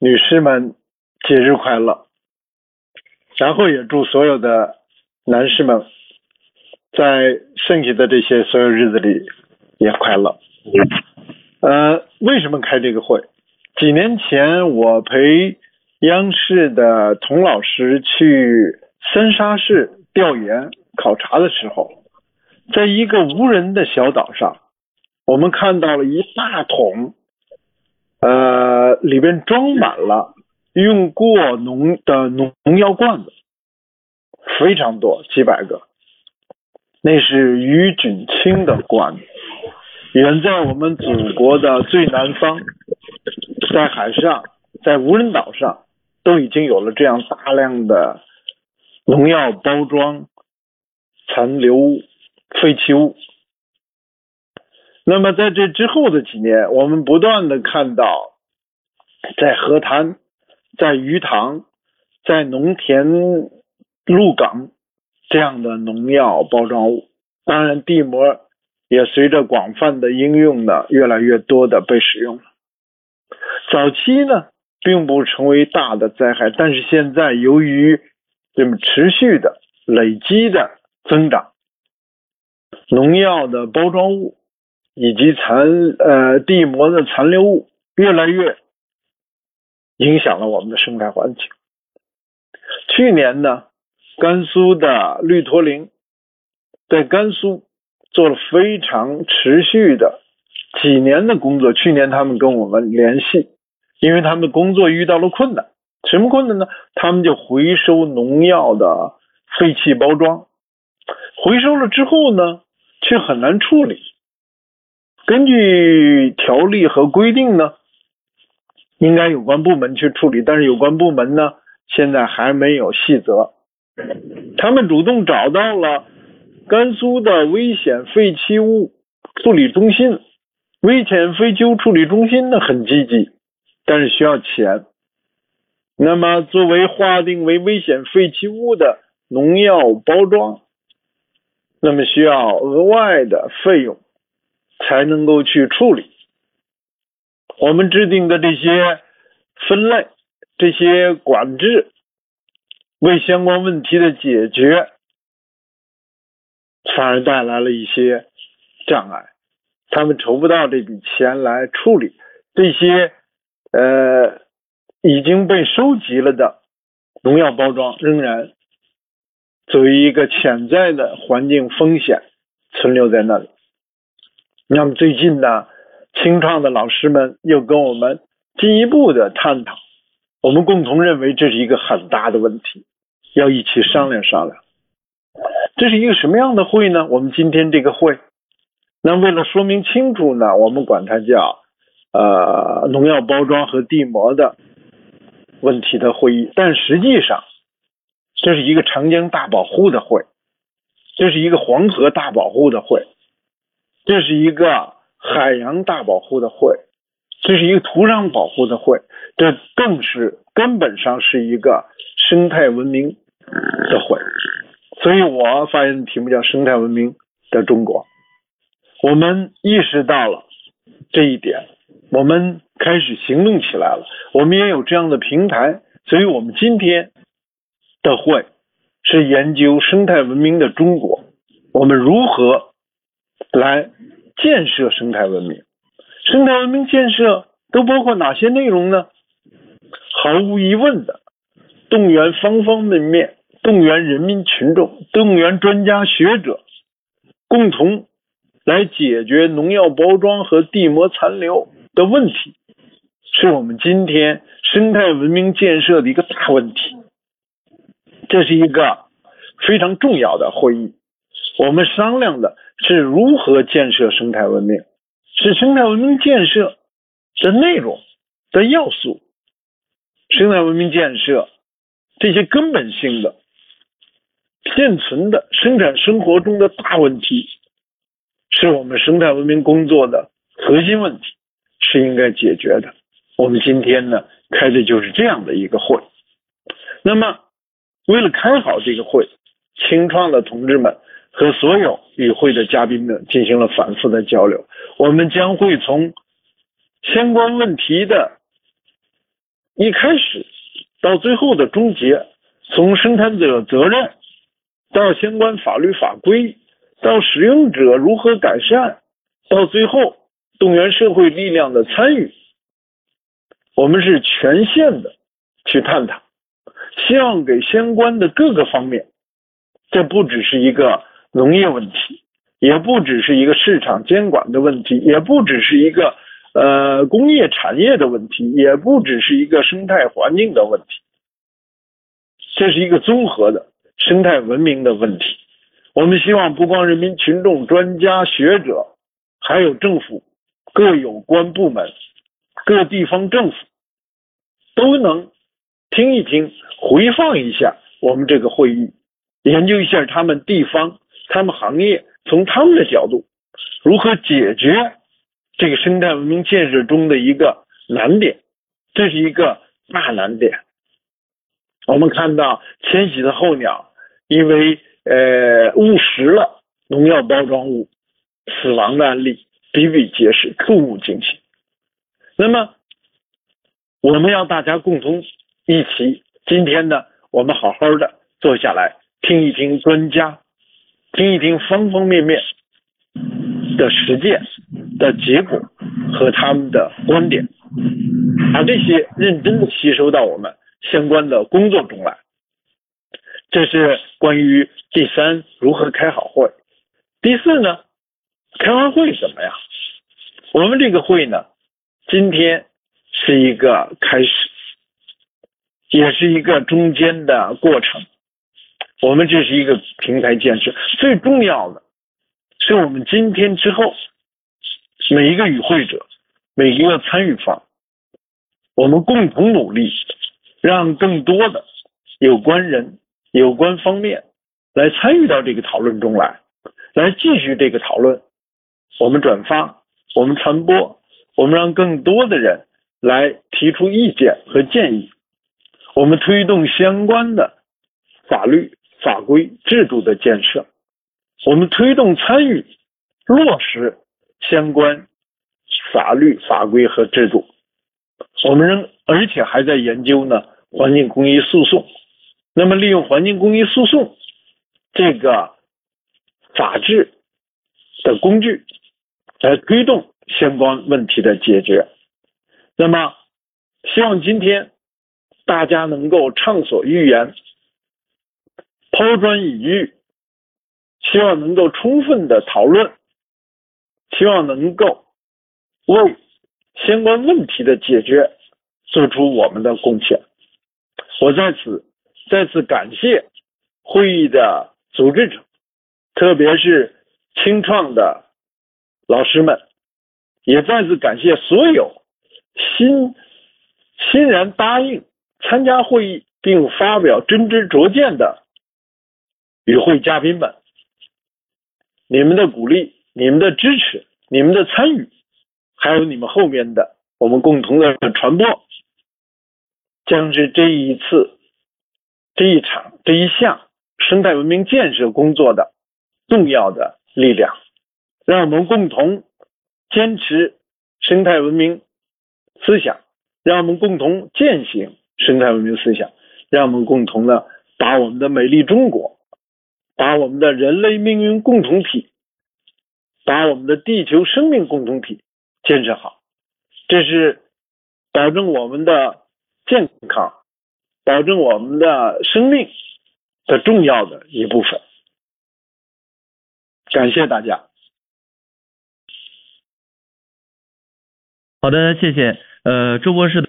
女士们节日快乐，然后也祝所有的男士们在剩下的这些所有日子里也快乐。呃，为什么开这个会？几年前我陪央视的童老师去三沙市调研考察的时候，在一个无人的小岛上，我们看到了一大桶。呃，里边装满了用过农的农农药罐子，非常多，几百个。那是余菌清的罐子，远在我们祖国的最南方，在海上，在无人岛上，都已经有了这样大量的农药包装残留、废弃物。那么在这之后的几年，我们不断的看到，在河滩、在鱼塘、在农田、鹿港这样的农药包装物，当然地膜也随着广泛的应用呢，越来越多的被使用了。早期呢，并不成为大的灾害，但是现在由于这么持续的累积的增长，农药的包装物。以及残呃地膜的残留物越来越影响了我们的生态环境。去年呢，甘肃的绿驼铃在甘肃做了非常持续的几年的工作。去年他们跟我们联系，因为他们工作遇到了困难，什么困难呢？他们就回收农药的废弃包装，回收了之后呢，却很难处理。根据条例和规定呢，应该有关部门去处理，但是有关部门呢，现在还没有细则。他们主动找到了甘肃的危险废弃物处理中心，危险废弃物处理中心呢很积极，但是需要钱。那么作为划定为危险废弃物的农药包装，那么需要额外的费用。才能够去处理我们制定的这些分类、这些管制，为相关问题的解决反而带来了一些障碍。他们筹不到这笔钱来处理这些呃已经被收集了的农药包装，仍然作为一个潜在的环境风险存留在那里。那么最近呢，清创的老师们又跟我们进一步的探讨，我们共同认为这是一个很大的问题，要一起商量商量。这是一个什么样的会呢？我们今天这个会，那为了说明清楚呢，我们管它叫呃农药包装和地膜的问题的会议，但实际上这是一个长江大保护的会，这是一个黄河大保护的会。这是一个海洋大保护的会，这是一个土壤保护的会，这更是根本上是一个生态文明的会。所以我发言的题目叫“生态文明的中国”。我们意识到了这一点，我们开始行动起来了。我们也有这样的平台，所以我们今天的会是研究生态文明的中国，我们如何？来建设生态文明，生态文明建设都包括哪些内容呢？毫无疑问的，动员方方面面，动员人民群众，动员专家学者，共同来解决农药包装和地膜残留的问题，是我们今天生态文明建设的一个大问题。这是一个非常重要的会议，我们商量的。是如何建设生态文明？是生态文明建设的内容的要素。生态文明建设这些根本性的、现存的生产生活中的大问题，是我们生态文明工作的核心问题，是应该解决的。我们今天呢开的就是这样的一个会。那么，为了开好这个会，清创的同志们。和所有与会的嘉宾们进行了反复的交流，我们将会从相关问题的一开始到最后的终结，从生产者责任到相关法律法规，到使用者如何改善，到最后动员社会力量的参与，我们是全线的去探讨，希望给相关的各个方面，这不只是一个农业问题，也不只是一个市场监管的问题，也不只是一个。呃，工业产业的问题也不只是一个生态环境的问题，这是一个综合的生态文明的问题。我们希望不光人民群众、专家学者，还有政府各有关部门、各地方政府都能听一听、回放一下我们这个会议，研究一下他们地方、他们行业从他们的角度如何解决。这个生态文明建设中的一个难点，这是一个大难点。我们看到迁徙的候鸟因为呃误食了农药包装物死亡的案例比比皆是，触目惊心。那么我们要大家共同一起，今天呢，我们好好的坐下来听一听专家，听一听方方面面的实践。的结果和他们的观点，把这些认真的吸收到我们相关的工作中来。这是关于第三如何开好会。第四呢，开完会怎么样？我们这个会呢，今天是一个开始，也是一个中间的过程。我们这是一个平台建设，最重要的是我们今天之后。每一个与会者，每一个参与方，我们共同努力，让更多的有关人、有关方面来参与到这个讨论中来，来继续这个讨论。我们转发，我们传播，我们让更多的人来提出意见和建议。我们推动相关的法律法规制度的建设，我们推动参与落实。相关法律法规和制度，我们仍而且还在研究呢。环境公益诉讼，那么利用环境公益诉讼这个法治的工具来推动相关问题的解决。那么，希望今天大家能够畅所欲言，抛砖引玉，希望能够充分的讨论。希望能够为相关问题的解决做出我们的贡献。我在此再次感谢会议的组织者，特别是清创的老师们，也再次感谢所有欣欣然答应参加会议并发表真知灼见的与会嘉宾们。你们的鼓励。你们的支持，你们的参与，还有你们后面的我们共同的传播，将是这一次、这一场、这一项生态文明建设工作的重要的力量。让我们共同坚持生态文明思想，让我们共同践行生态文明思想，让我们共同的把我们的美丽中国，把我们的人类命运共同体。把我们的地球生命共同体建设好，这是保证我们的健康、保证我们的生命的重要的一部分。感谢大家。好的，谢谢。呃，周博士的。